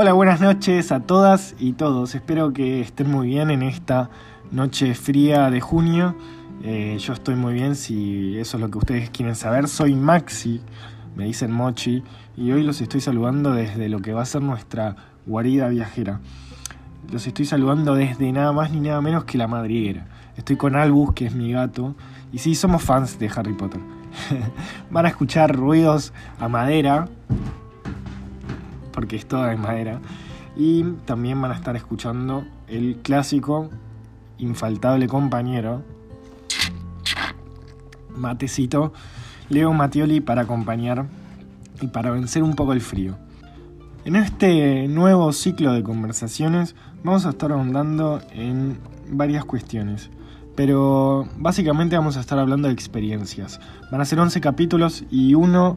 Hola, buenas noches a todas y todos. Espero que estén muy bien en esta noche fría de junio. Eh, yo estoy muy bien si eso es lo que ustedes quieren saber. Soy Maxi, me dicen Mochi, y hoy los estoy saludando desde lo que va a ser nuestra guarida viajera. Los estoy saludando desde nada más ni nada menos que la madriguera. Estoy con Albus, que es mi gato, y sí, somos fans de Harry Potter. Van a escuchar ruidos a madera, porque es toda de madera. Y también van a estar escuchando el clásico, infaltable compañero, Matecito, Leo Mattioli para acompañar y para vencer un poco el frío. En este nuevo ciclo de conversaciones vamos a estar ahondando en varias cuestiones, pero básicamente vamos a estar hablando de experiencias. Van a ser 11 capítulos y uno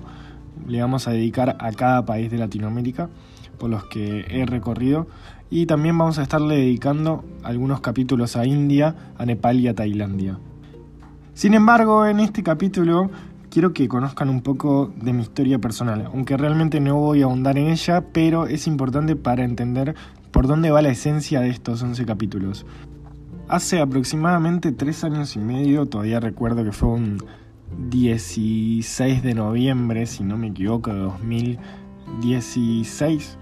le vamos a dedicar a cada país de Latinoamérica por los que he recorrido y también vamos a estarle dedicando algunos capítulos a India, a Nepal y a Tailandia. Sin embargo, en este capítulo quiero que conozcan un poco de mi historia personal, aunque realmente no voy a ahondar en ella, pero es importante para entender por dónde va la esencia de estos 11 capítulos. Hace aproximadamente tres años y medio, todavía recuerdo que fue un 16 de noviembre, si no me equivoco, de 2016.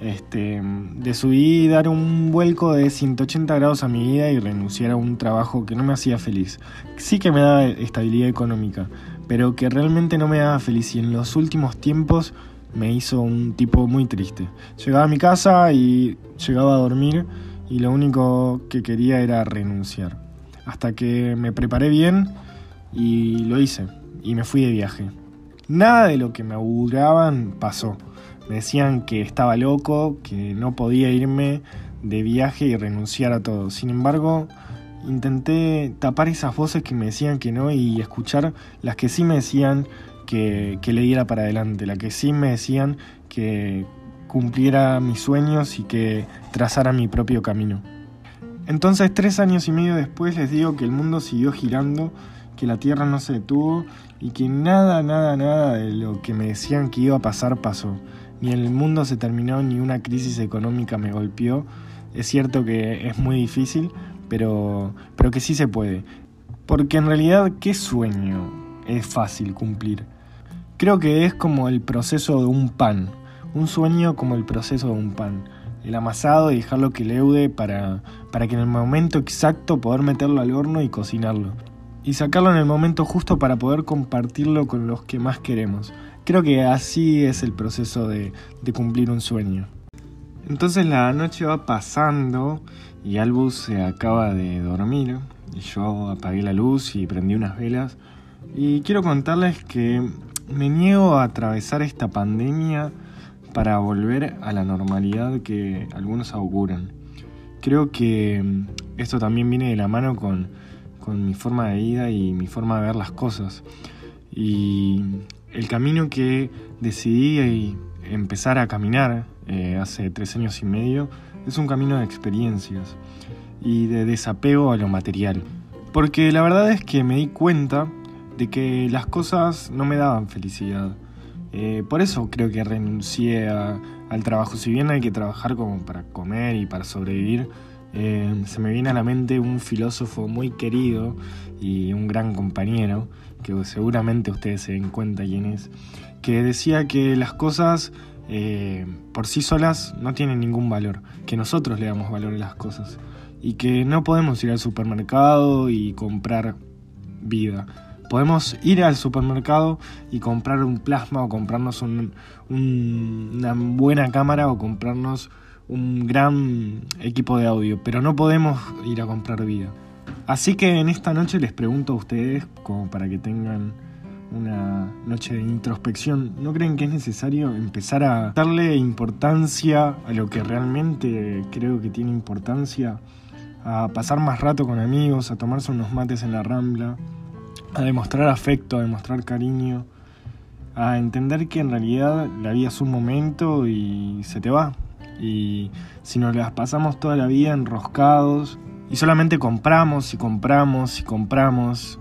Este, decidí dar un vuelco de 180 grados a mi vida y renunciar a un trabajo que no me hacía feliz. Sí que me daba estabilidad económica, pero que realmente no me daba feliz y en los últimos tiempos me hizo un tipo muy triste. Llegaba a mi casa y llegaba a dormir y lo único que quería era renunciar. Hasta que me preparé bien y lo hice, y me fui de viaje. Nada de lo que me auguraban pasó. Me decían que estaba loco, que no podía irme de viaje y renunciar a todo. Sin embargo, intenté tapar esas voces que me decían que no y escuchar las que sí me decían que, que le diera para adelante, las que sí me decían que cumpliera mis sueños y que trazara mi propio camino. Entonces, tres años y medio después les digo que el mundo siguió girando que la Tierra no se detuvo y que nada, nada, nada de lo que me decían que iba a pasar pasó. Ni el mundo se terminó, ni una crisis económica me golpeó. Es cierto que es muy difícil, pero, pero que sí se puede. Porque en realidad, ¿qué sueño es fácil cumplir? Creo que es como el proceso de un pan. Un sueño como el proceso de un pan. El amasado y dejarlo que leude para, para que en el momento exacto poder meterlo al horno y cocinarlo y sacarlo en el momento justo para poder compartirlo con los que más queremos. Creo que así es el proceso de, cumplir un sueño. Entonces la noche va pasando y Albus se acaba de dormir y yo apagué la luz y prendí unas velas y quiero contarles que me niego a atravesar esta pandemia para volver a la normalidad que algunos auguran. Creo que esto también viene de la mano con con mi forma de vida y mi forma de ver las cosas. Y el camino que decidí empezar a caminar eh, hace tres años y medio es un camino de experiencias y de desapego a lo material. Porque la verdad es que me di cuenta de que las cosas no me daban felicidad. Eh, por eso creo que renuncié al trabajo. Si bien hay que trabajar como para comer y para sobrevivir, eh, se me viene a la mente un filósofo muy querido y un gran compañero, que seguramente ustedes se den cuenta quién es, que decía que las cosas eh, por sí solas no tienen ningún valor, que nosotros le damos valor a las cosas y que no podemos ir al supermercado y comprar vida. Podemos ir al supermercado y comprar un plasma o comprarnos una buena cámara o comprarnos un gran equipo de audio, pero no podemos ir a comprar vida. Así que en esta noche les pregunto a ustedes, como para que tengan una noche de introspección, ¿no creen que es necesario empezar a darle importancia a lo que realmente creo que tiene importancia? A pasar más rato con amigos, a tomarse unos mates en la rambla, a demostrar afecto, a demostrar cariño, a entender que en realidad la vida es un momento y se te va, y si nos las pasamos toda la vida enroscados y solamente compramos y compramos y compramos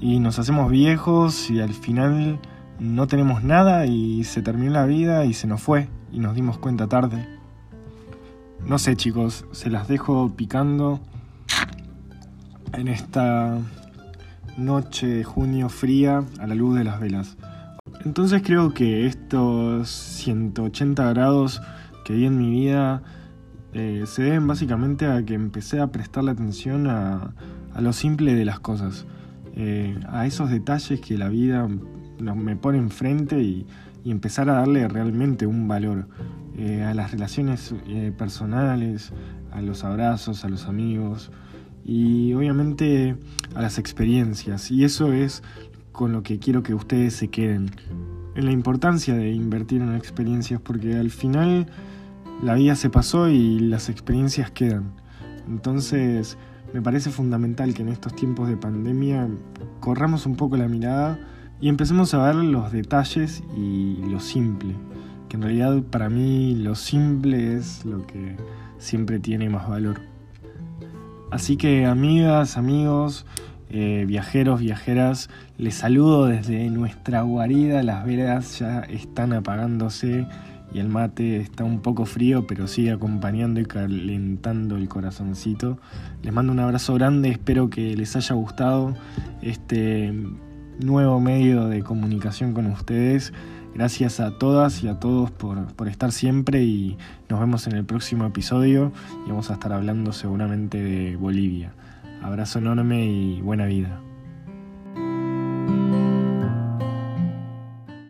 y nos hacemos viejos y al final no tenemos nada y se terminó la vida y se nos fue y nos dimos cuenta tarde. no sé chicos, se las dejo picando en esta noche de junio fría a la luz de las velas. Entonces creo que estos 180 grados que en mi vida eh, se deben básicamente a que empecé a prestarle atención a, lo simple de las cosas, eh, a esos detalles que la vida me pone enfrente y, y empezar a darle realmente un valor eh, a las relaciones personales, a los abrazos, a los amigos y obviamente a las experiencias. Y eso es con lo que quiero que ustedes se queden. En la importancia de invertir en experiencias porque al final la vida se pasó y las experiencias quedan. Entonces me parece fundamental que en estos tiempos de pandemia corramos un poco la mirada y empecemos a ver los detalles y lo simple. Que en realidad para mí lo simple es lo que siempre tiene más valor. Así que amigas, amigos, eh, viajeros, viajeras, les saludo desde nuestra guarida. Las velas ya están apagándose y el mate está un poco frío, pero sigue acompañando y calentando el corazoncito. Les mando un abrazo grande, espero que les haya gustado este nuevo medio de comunicación con ustedes. Gracias a todas y a todos por, por, estar siempre y nos vemos en el próximo episodio y vamos a estar hablando seguramente de Bolivia. Abrazo enorme y buena vida.